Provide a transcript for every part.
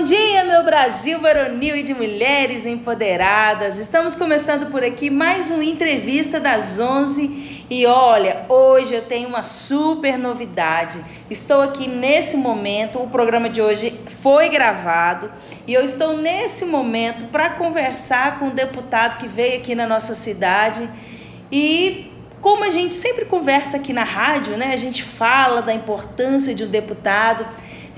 Bom dia, meu Brasil varonil e de mulheres empoderadas. Estamos começando por aqui mais uma entrevista das 11 e olha, hoje eu tenho uma super novidade. Estou aqui nesse momento, o programa de hoje foi gravado e eu estou nesse momento para conversar com um deputado que veio aqui na nossa cidade e como a gente sempre conversa aqui na rádio, né? A gente fala da importância de um deputado.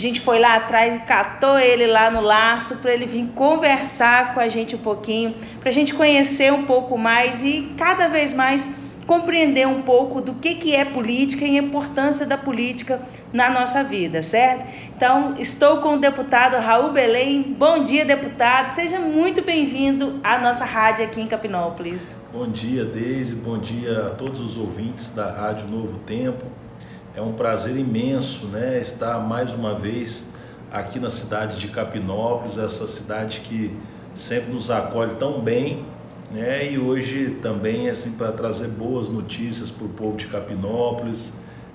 Gente foi lá atrás e catou ele lá no laço para ele vir conversar com a gente um pouquinho, para a gente conhecer um pouco mais e cada vez mais compreender um pouco do que, que é política e a importância da política na nossa vida, certo? Então, estou com o deputado Raul Belém. Bom dia, deputado. Seja muito bem-vindo à nossa rádio aqui em Capinópolis. Bom dia, Deise. Bom dia a todos os ouvintes da Rádio Novo Tempo. É um prazer imenso né, estar mais uma vez aqui na cidade de Capinópolis, essa cidade que sempre nos acolhe tão bem, né, e hoje também assim para trazer boas notícias para o povo de Capinópolis,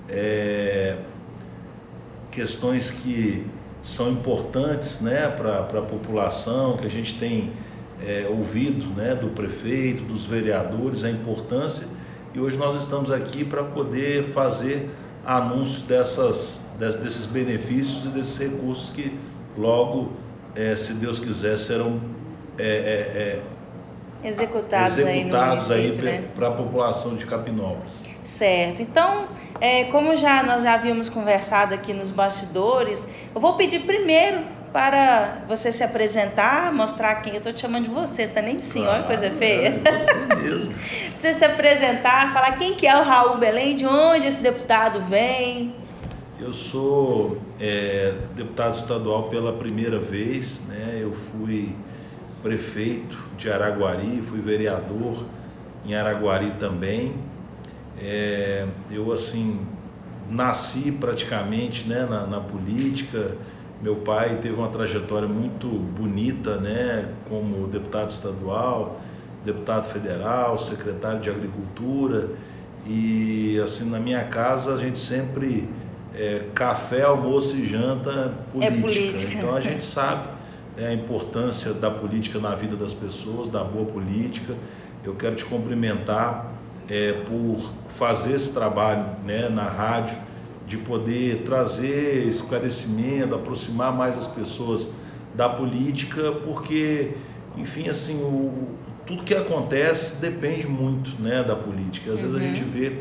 é, questões que são importantes né, para a população, que a gente tem é, ouvido né, do prefeito, dos vereadores, a importância, e hoje nós estamos aqui para poder fazer anúncio dessas, desses benefícios e desses recursos que logo, é, se Deus quiser, serão é, é, executados, executados aí, aí né? para a população de Capinópolis. Certo. Então, é, como já nós já havíamos conversado aqui nos bastidores, eu vou pedir primeiro para você se apresentar, mostrar quem eu estou te chamando de você, tá nem sim, claro, olha coisa feia. É você mesmo. você se apresentar, falar quem que é o Raul Belém, de onde esse deputado vem. Eu sou é, deputado estadual pela primeira vez, né? Eu fui prefeito de Araguari, fui vereador em Araguari também. É, eu assim nasci praticamente né, na, na política meu pai teve uma trajetória muito bonita, né, como deputado estadual, deputado federal, secretário de Agricultura e assim na minha casa a gente sempre é, café, almoço e janta política. É política. Então a gente sabe né, a importância da política na vida das pessoas, da boa política. Eu quero te cumprimentar é, por fazer esse trabalho né, na rádio de poder trazer esclarecimento, aproximar mais as pessoas da política, porque, enfim, assim, o, tudo que acontece depende muito né, da política. Às uhum. vezes a gente uhum. vê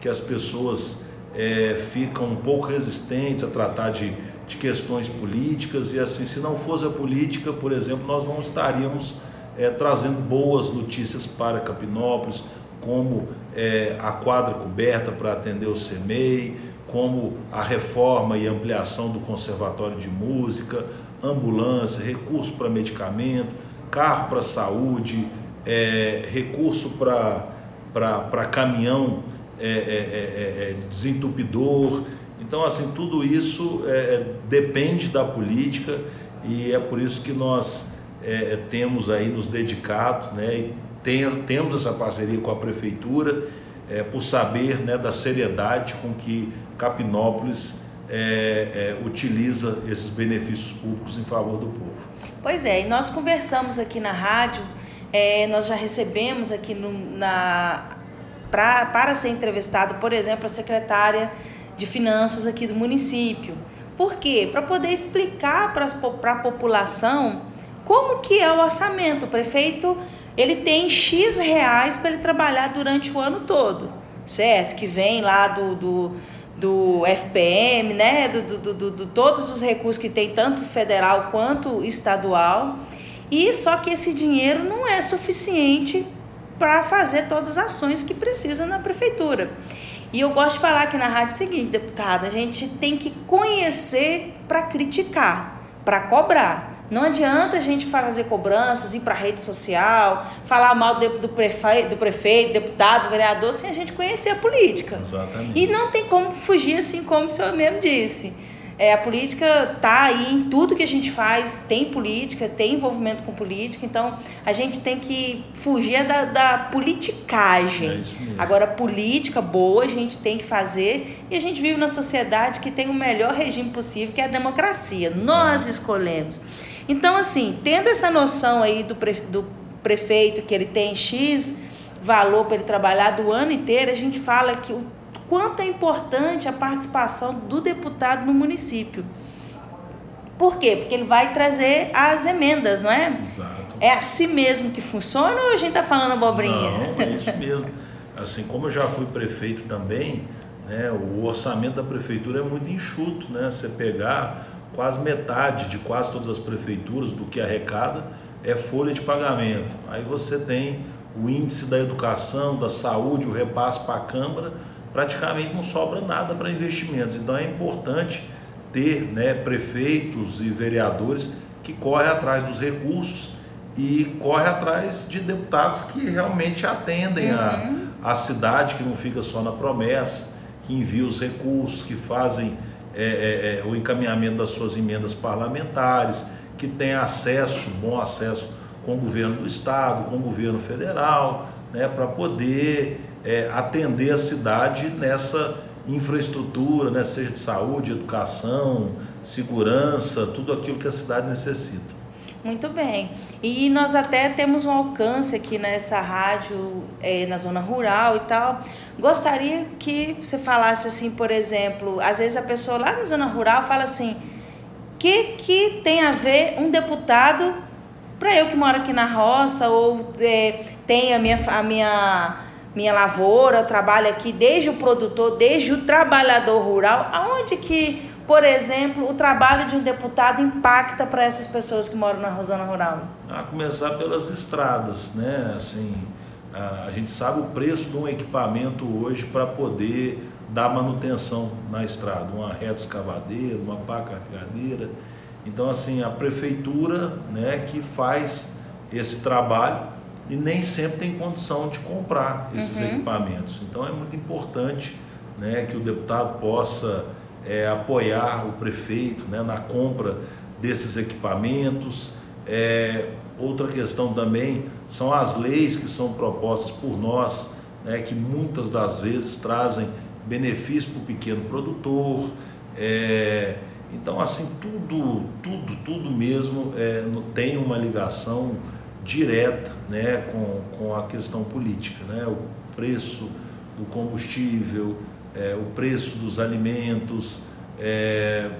que as pessoas é, ficam um pouco resistentes a tratar de, de questões políticas e assim, se não fosse a política, por exemplo, nós não estaríamos é, trazendo boas notícias para Capinópolis, como é, a quadra coberta para atender o CEMEI, como a reforma e ampliação do Conservatório de Música, ambulância, recurso para medicamento, carro para saúde, é, recurso para caminhão é, é, é, é, desentupidor. Então, assim, tudo isso é, depende da política e é por isso que nós temos aí nos dedicado, né, e tem, temos essa parceria com a Prefeitura, por saber né, da seriedade com que Capinópolis é, é, utiliza esses benefícios públicos em favor do povo. Pois é, e nós conversamos aqui na rádio, é, nós já recebemos aqui no, na, pra, para ser entrevistado, por exemplo, a secretária de Finanças aqui do município. Por quê? Para poder explicar para a população como que é o orçamento. O prefeito ele tem X reais para ele trabalhar durante o ano todo, certo? Que vem lá do, do do FPM, né, do, do, do, do, todos os recursos que tem, tanto federal quanto estadual. E só que esse dinheiro não é suficiente para fazer todas as ações que precisa na prefeitura. E eu gosto de falar aqui na rádio o seguinte, deputada, a gente tem que conhecer para criticar, para cobrar. Não adianta a gente fazer cobranças, ir para a rede social, falar mal do, do, prefeito, do prefeito, deputado, vereador, sem a gente conhecer a política. Exatamente. E não tem como fugir assim como o senhor mesmo disse. É, a política tá aí em tudo que a gente faz, tem política, tem envolvimento com política, então a gente tem que fugir da, da politicagem. É isso mesmo. Agora, política boa a gente tem que fazer e a gente vive na sociedade que tem o melhor regime possível, que é a democracia. Nós escolhemos. Então, assim, tendo essa noção aí do, pre, do prefeito que ele tem X valor para ele trabalhar do ano inteiro, a gente fala que o quanto é importante a participação do deputado no município. Por quê? Porque ele vai trazer as emendas, não é? Exato. É assim mesmo que funciona ou a gente está falando abobrinha? Não, é isso mesmo. Assim, como eu já fui prefeito também, né, o orçamento da prefeitura é muito enxuto, né? Você pegar quase metade de quase todas as prefeituras do que arrecada é folha de pagamento. Aí você tem o índice da educação, da saúde, o repasse para a Câmara, praticamente não sobra nada para investimentos. Então é importante ter né, prefeitos e vereadores que correm atrás dos recursos e correm atrás de deputados que realmente atendem uhum. a, a cidade, que não fica só na promessa, que envia os recursos, que fazem é, é, é, o encaminhamento das suas emendas parlamentares, que tem acesso, bom acesso com o governo do estado, com o governo federal, né, para poder é, atender a cidade nessa infraestrutura, né, seja de saúde, educação, segurança, tudo aquilo que a cidade necessita. Muito bem. E nós até temos um alcance aqui nessa rádio, é, na zona rural e tal. Gostaria que você falasse assim, por exemplo, às vezes a pessoa lá na zona rural fala assim, que que tem a ver um deputado para eu que moro aqui na roça ou é, tem a minha, a minha minha lavoura, eu trabalho aqui desde o produtor, desde o trabalhador rural, aonde que, por exemplo, o trabalho de um deputado impacta para essas pessoas que moram na zona rural? A começar pelas estradas, né? Assim, a gente sabe o preço de um equipamento hoje para poder dar manutenção na estrada, uma reta escavadeira, uma pá carregadeira. Então, assim, a prefeitura, né, que faz esse trabalho e nem sempre tem condição de comprar esses uhum. equipamentos. Então é muito importante né, que o deputado possa é, apoiar o prefeito né, na compra desses equipamentos. É, outra questão também são as leis que são propostas por nós, né, que muitas das vezes trazem benefício para o pequeno produtor. É, então, assim, tudo, tudo, tudo mesmo é, tem uma ligação direta né, com, com a questão política, né, o preço do combustível, é, o preço dos alimentos, é,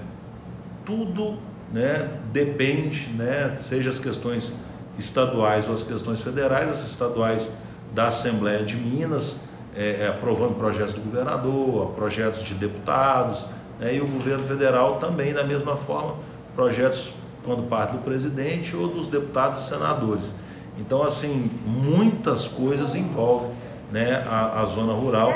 tudo né, depende, né, seja as questões estaduais ou as questões federais, as estaduais da Assembleia de Minas, é, é aprovando projetos do governador, projetos de deputados, né, e o governo federal também, da mesma forma, projetos quando parte do presidente ou dos deputados e senadores. Então, assim, muitas coisas envolvem né, a, a zona rural.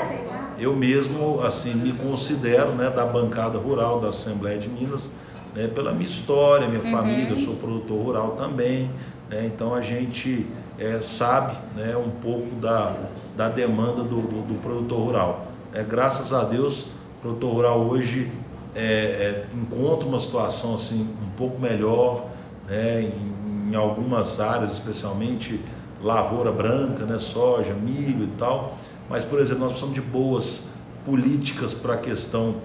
Eu mesmo, assim, me considero né, da bancada rural da Assembleia de Minas, né, pela minha história, minha uhum. família, eu sou produtor rural também, né, então a gente é, sabe né, um pouco da, da demanda do, do, do produtor rural. É, graças a Deus, o produtor rural hoje é, é, encontra uma situação assim um pouco melhor, né, em, em, algumas áreas, especialmente lavoura branca, né, soja, milho e tal. Mas, por exemplo, nós precisamos de boas políticas para a questão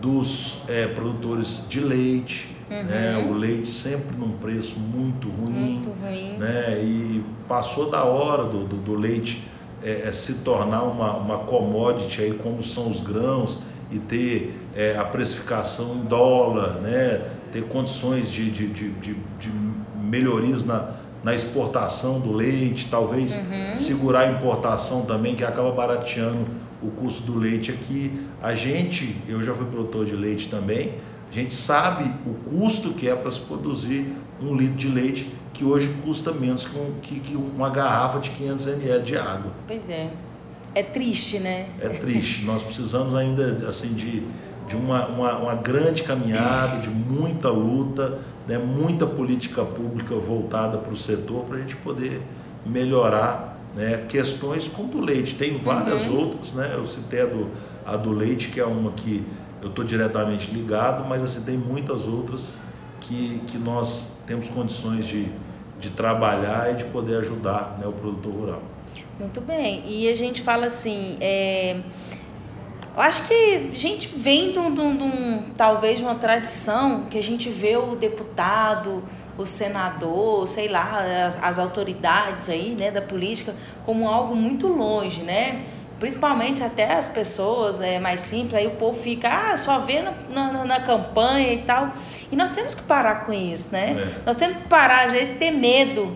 dos é, produtores de leite. Uhum. Né, o leite sempre num preço muito ruim. Muito ruim. Né, e passou da hora do, do, do leite é, é, se tornar uma, uma commodity aí, como são os grãos e ter a precificação em dólar, né? ter condições de, de, de, de, de melhorias na, na exportação do leite, talvez uhum. segurar a importação também, que acaba barateando o custo do leite aqui. A gente, eu já fui produtor de leite também, a gente sabe o custo que é para se produzir um litro de leite, que hoje custa menos que, um, uma garrafa de 500 ml de água. Pois é. É triste, né? É triste. Nós precisamos ainda assim de, de uma, uma, uma grande caminhada, de muita luta, né? muita política pública voltada para o setor para a gente poder melhorar né? questões como do leite. Tem várias uhum. outras, né? Eu citei a do, a do leite, que é uma que eu estou diretamente ligado, mas assim, tem muitas outras que, que nós temos condições de, de trabalhar e de poder ajudar né, o produtor rural. Muito bem. E a gente fala assim, é, eu acho que a gente vem de, um, de, um, talvez de uma tradição que a gente vê o deputado, o senador, sei lá, as, as autoridades aí, né, da política como algo muito longe, né? Principalmente até as pessoas é, mais simples, aí o povo fica, ah, só vê na, na, na campanha e tal. E nós temos que parar com isso, né? É. Nós temos que parar, às vezes, ter medo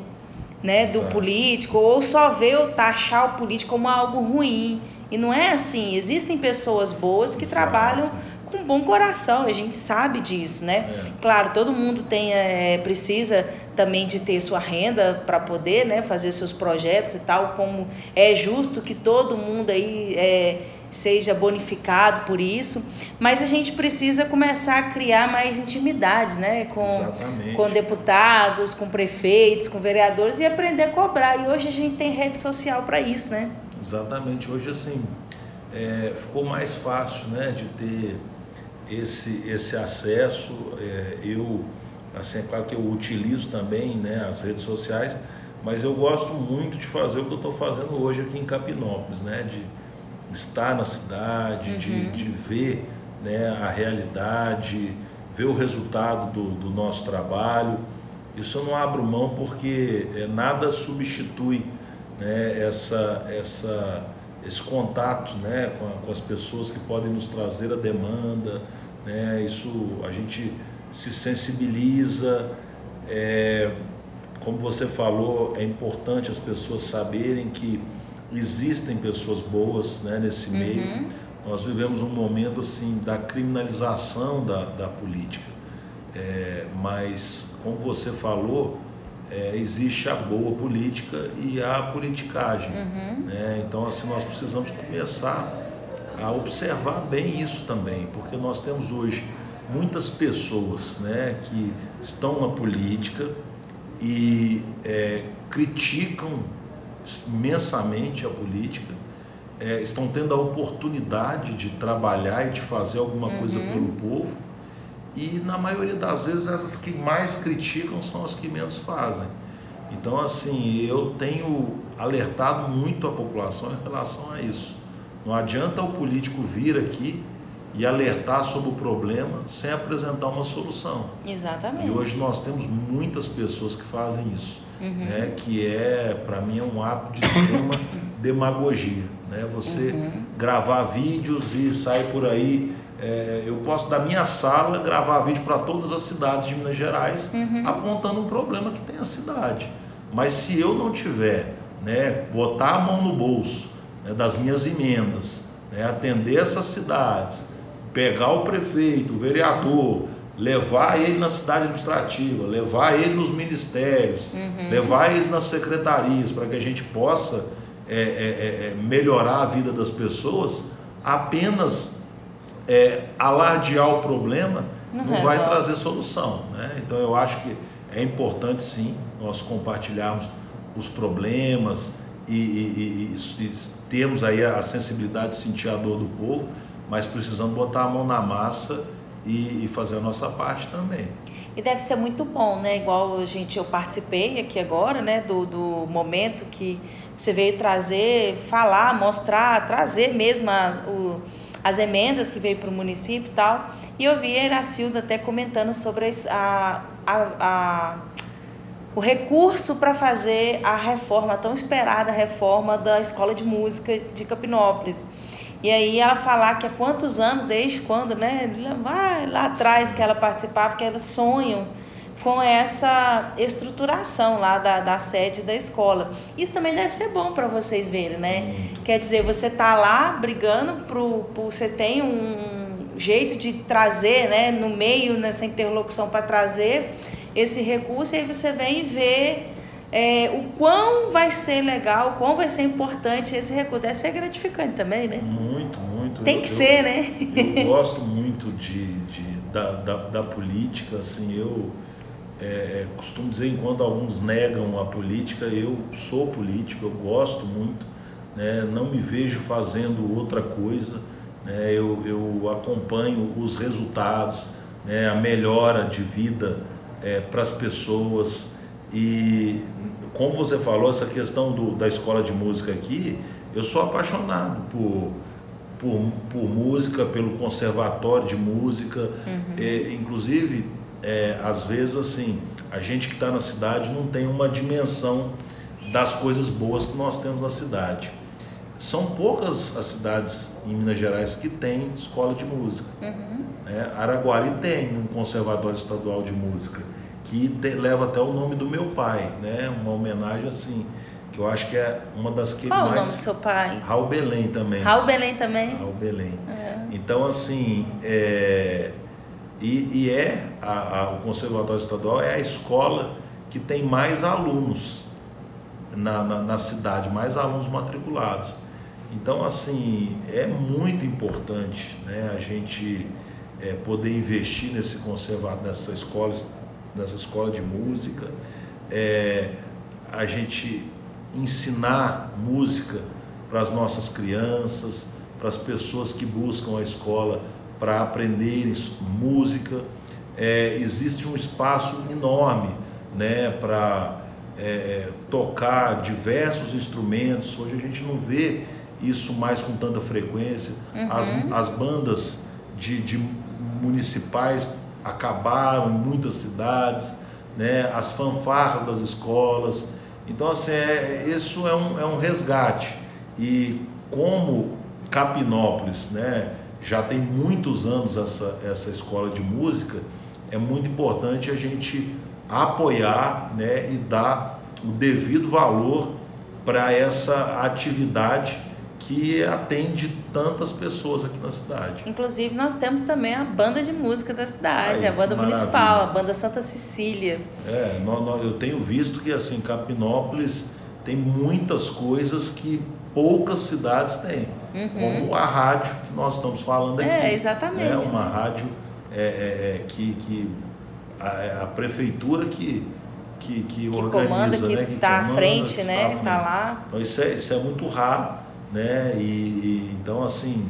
né, do político, ou só ver ou taxar o político como algo ruim. E não é assim. Existem pessoas boas que Exato. trabalham com bom coração, a gente sabe disso, né? É. Claro, todo mundo tem, é, precisa também de ter sua renda para poder né, fazer seus projetos e tal, como é justo que todo mundo aí é, seja bonificado por isso, mas a gente precisa começar a criar mais intimidade, né, com, com deputados, com prefeitos, com vereadores e aprender a cobrar. E hoje a gente tem rede social para isso, né? Exatamente. Hoje assim é, ficou mais fácil, né, de ter esse esse acesso. É, eu assim é claro que eu utilizo também, né, as redes sociais, mas eu gosto muito de fazer o que eu estou fazendo hoje aqui em Capinópolis, né, de estar na cidade, uhum. de, de ver né, a realidade, ver o resultado do, do nosso trabalho. Isso eu não abro mão porque é, nada substitui né, essa, essa, esse contato né, com, a, com, as pessoas que podem nos trazer a demanda. Né, isso a gente se sensibiliza. É, como você falou, é importante as pessoas saberem que existem pessoas boas né, nesse uhum. meio. Nós vivemos um momento assim da criminalização da, da política. É, mas, como você falou, é, existe a boa política e a politicagem. Uhum. Né? Então, assim, nós precisamos começar a observar bem isso também, porque nós temos hoje muitas pessoas né, que estão na política e é, criticam imensamente a política, é, estão tendo a oportunidade de trabalhar e de fazer alguma uhum. coisa pelo povo, e na maioria das vezes essas que mais criticam são as que menos fazem. Então, assim, eu tenho alertado muito a população em relação a isso. Não adianta o político vir aqui e alertar sobre o problema sem apresentar uma solução. Exatamente. E hoje nós temos muitas pessoas que fazem isso uhum. né, que é, para mim, é um ato de extrema demagogia. Né? Você uhum. gravar vídeos e sair por aí. É, eu posso, da minha sala, gravar vídeo para todas as cidades de Minas Gerais, uhum. apontando um problema que tem a cidade. Mas se eu não tiver, né, botar a mão no bolso né, das minhas emendas, né, atender essas cidades, pegar o prefeito, o vereador, levar ele na cidade administrativa, levar ele nos ministérios, uhum. levar ele nas secretarias, para que a gente possa é, é, é, é melhorar a vida das pessoas, apenas é, alardear o problema não, não vai trazer solução. Né? Então eu acho que é importante sim nós compartilharmos os problemas e, e, e, e termos aí a sensibilidade de sentir a dor do povo, mas precisamos botar a mão na massa e, fazer a nossa parte também. E deve ser muito bom, né? Igual a gente, eu participei aqui agora, né? Do, do momento que você veio trazer, falar, mostrar, trazer mesmo as, o, as emendas que veio para o município e tal. E eu vi a Iracilda até comentando sobre a, a, a o recurso para fazer a reforma, a tão esperada reforma da Escola de Música de Capinópolis. E aí ela falar que há quantos anos, desde quando, né? Vai lá atrás que ela participava, que elas sonham com essa estruturação lá da, da sede da escola. Isso também deve ser bom para vocês verem, né? Quer dizer, você tá lá brigando pro, pro você tem um jeito de trazer, né, no meio nessa interlocução para trazer esse recurso e aí você vem e vê é, o quão vai ser legal, o quão vai ser importante esse recurso. Deve ser gratificante também, né? Muito, muito. Tem que eu, ser, né? Eu gosto muito de, de da, da, da, política, assim, eu é, é, costumo dizer, enquanto alguns negam a política, eu sou político, eu gosto muito, né? não me vejo fazendo outra coisa, né, eu, eu acompanho os resultados, né, a melhora de vida é, para as pessoas. E como você falou, essa questão do, da escola de música aqui, eu sou apaixonado por, por, por música, pelo conservatório de música. Uhum. É, inclusive, é, às vezes, assim, a gente que está na cidade não tem uma dimensão das coisas boas que nós temos na cidade. São poucas as cidades em Minas Gerais que têm escola de música. Uhum. É, Araguari tem um conservatório estadual de música que te, leva até o nome do meu pai, né? Uma homenagem assim que eu acho que é uma das que Qual mais... o nome do seu pai? Raul Belém também. Raul Belém também? Raul Belém. É. Então, assim, é... E, e, é a, a, o Conservatório Estadual é a escola que tem mais alunos na, na, na cidade, mais alunos matriculados. Então, assim, é muito importante né, a gente é, poder investir nesse conservador, nessa escola, nessa escola de música, é, a gente ensinar música para as nossas crianças, para as pessoas que buscam a escola para aprenderem música. É, existe um espaço enorme né, para é, tocar diversos instrumentos. Hoje a gente não vê isso mais com tanta frequência. Uhum. As, as bandas de, de municipais acabaram em muitas cidades, né? as fanfarras das escolas. Então, assim, é, isso é um, é um resgate. E como Capinópolis né, já tem muitos anos essa, essa escola de música, é muito importante a gente apoiar né, e dar o devido valor para essa atividade que atende tantas pessoas aqui na cidade. Inclusive, nós temos também a banda de música da cidade, Ai, a banda municipal, a banda Santa Cecília. É, eu tenho visto que assim, Capinópolis tem muitas coisas que poucas cidades têm, uhum. como a rádio que nós estamos falando aqui. É, exatamente. É uma rádio é, é, é que, que a, é a, prefeitura que que, que, que organiza, comanda, que né? está à frente, né? Está lá. Então isso é, isso é muito raro né? E, e, então assim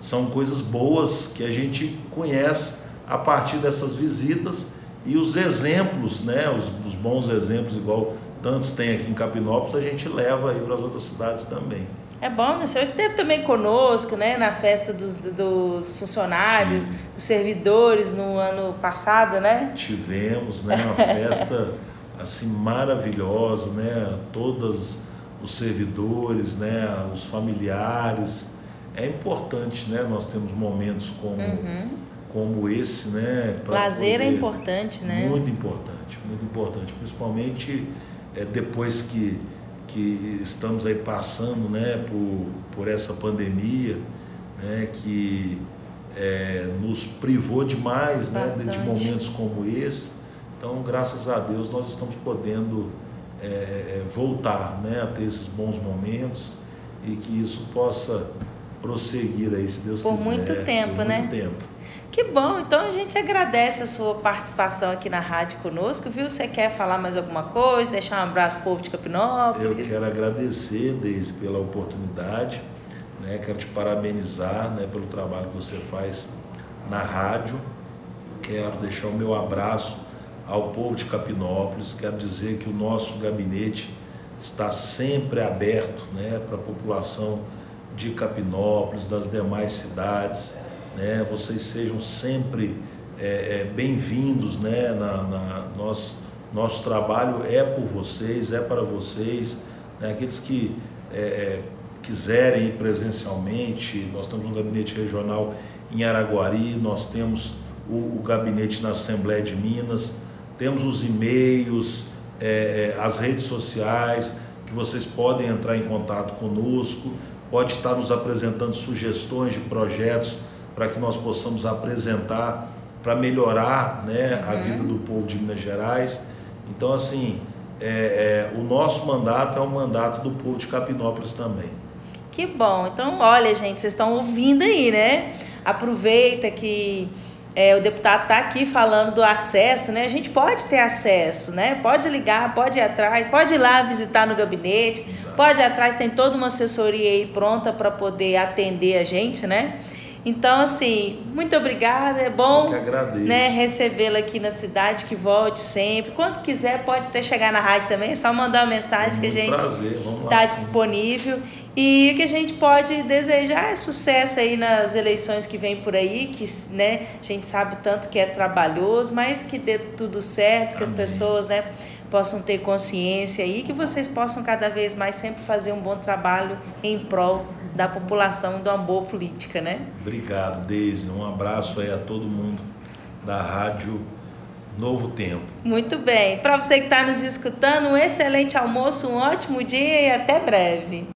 são coisas boas que a gente conhece a partir dessas visitas e os exemplos, né? Os, os bons exemplos, igual tantos tem aqui em Capinópolis, a gente leva aí para as outras cidades também. É bom, né? O senhor esteve também conosco, né? Na festa dos, dos funcionários, Sim. dos servidores no ano passado, né? Tivemos, né? Uma festa assim maravilhosa, né? Todas os servidores, né, os familiares. É importante, né? Nós temos momentos como, uhum. como esse, né? Lazer é poder, é importante, né? Muito importante, muito importante. Principalmente é, depois que, que estamos aí passando, né? Por, por essa pandemia, né? Que é, nos privou demais, né? De momentos como esse. Então, graças a Deus, nós estamos podendo é, é, voltar né, a ter esses bons momentos e que isso possa prosseguir aí, se Deus por quiser. Muito tempo, por né? muito tempo. Que bom, então a gente agradece a sua participação aqui na rádio conosco, viu? Você quer falar mais alguma coisa, deixar um abraço povo de Capinópolis? Eu quero agradecer, Deise, pela oportunidade, né? quero te parabenizar né, pelo trabalho que você faz na rádio, quero deixar o meu abraço ao povo de Capinópolis. Quero dizer que o nosso gabinete está sempre aberto né, para a população de Capinópolis, das demais cidades. Né, vocês sejam sempre é, é, bem-vindos. Né, na, na, nosso, nosso trabalho é por vocês, é para vocês. Né, aqueles que é, é quiserem ir presencialmente, nós temos um gabinete regional em Araguari, nós temos o, o gabinete na Assembleia de Minas temos os e-mails, é, é, as redes sociais, que vocês podem entrar em contato conosco, pode estar nos apresentando sugestões de projetos para que nós possamos apresentar para melhorar né, a uhum. vida do povo de Minas Gerais. Então, assim, é, é, o nosso mandato é o mandato do povo de Capinópolis também. Que bom. Então, olha, gente, vocês estão ouvindo aí, né? Aproveita que é, o deputado está aqui falando do acesso, né? A gente pode ter acesso, né? Pode ligar, pode ir atrás, pode ir lá visitar no gabinete, Exato. pode ir atrás, tem toda uma assessoria aí pronta para poder atender a gente, né? Então, assim, muito obrigada. É bom né, recebê-la aqui na cidade, que volte sempre. Quando quiser, pode até chegar na rádio também, é só mandar uma mensagem que a gente está disponível. E o que a gente pode desejar é sucesso aí nas eleições que vem por aí, que né, a gente sabe tanto que é trabalhoso, mas que dê tudo certo, Amém. que as pessoas né, possam ter consciência e que vocês possam cada vez mais sempre fazer um bom trabalho em prol da população e de uma boa política, né? Obrigado, Deise. Um abraço aí a todo mundo da Rádio Novo Tempo. Muito bem. Para você que está nos escutando, um excelente almoço, um ótimo dia e até breve.